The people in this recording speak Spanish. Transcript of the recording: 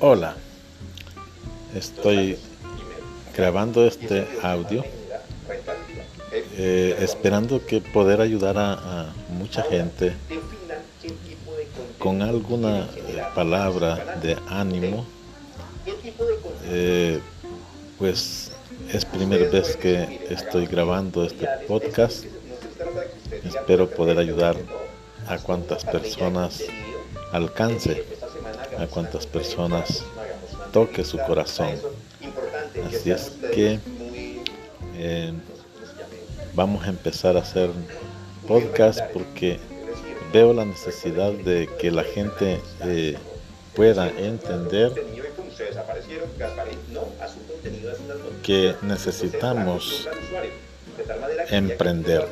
Hola, estoy grabando este audio eh, esperando que poder ayudar a, mucha gente con alguna eh, palabra de ánimo. Eh, pues es primera vez que estoy grabando este podcast. Espero poder ayudar a cuantas personas alcance, a cuantas personas toque su corazón. Así es que eh, vamos a empezar a hacer podcast porque veo la necesidad de que la gente eh, pueda entender que necesitamos emprender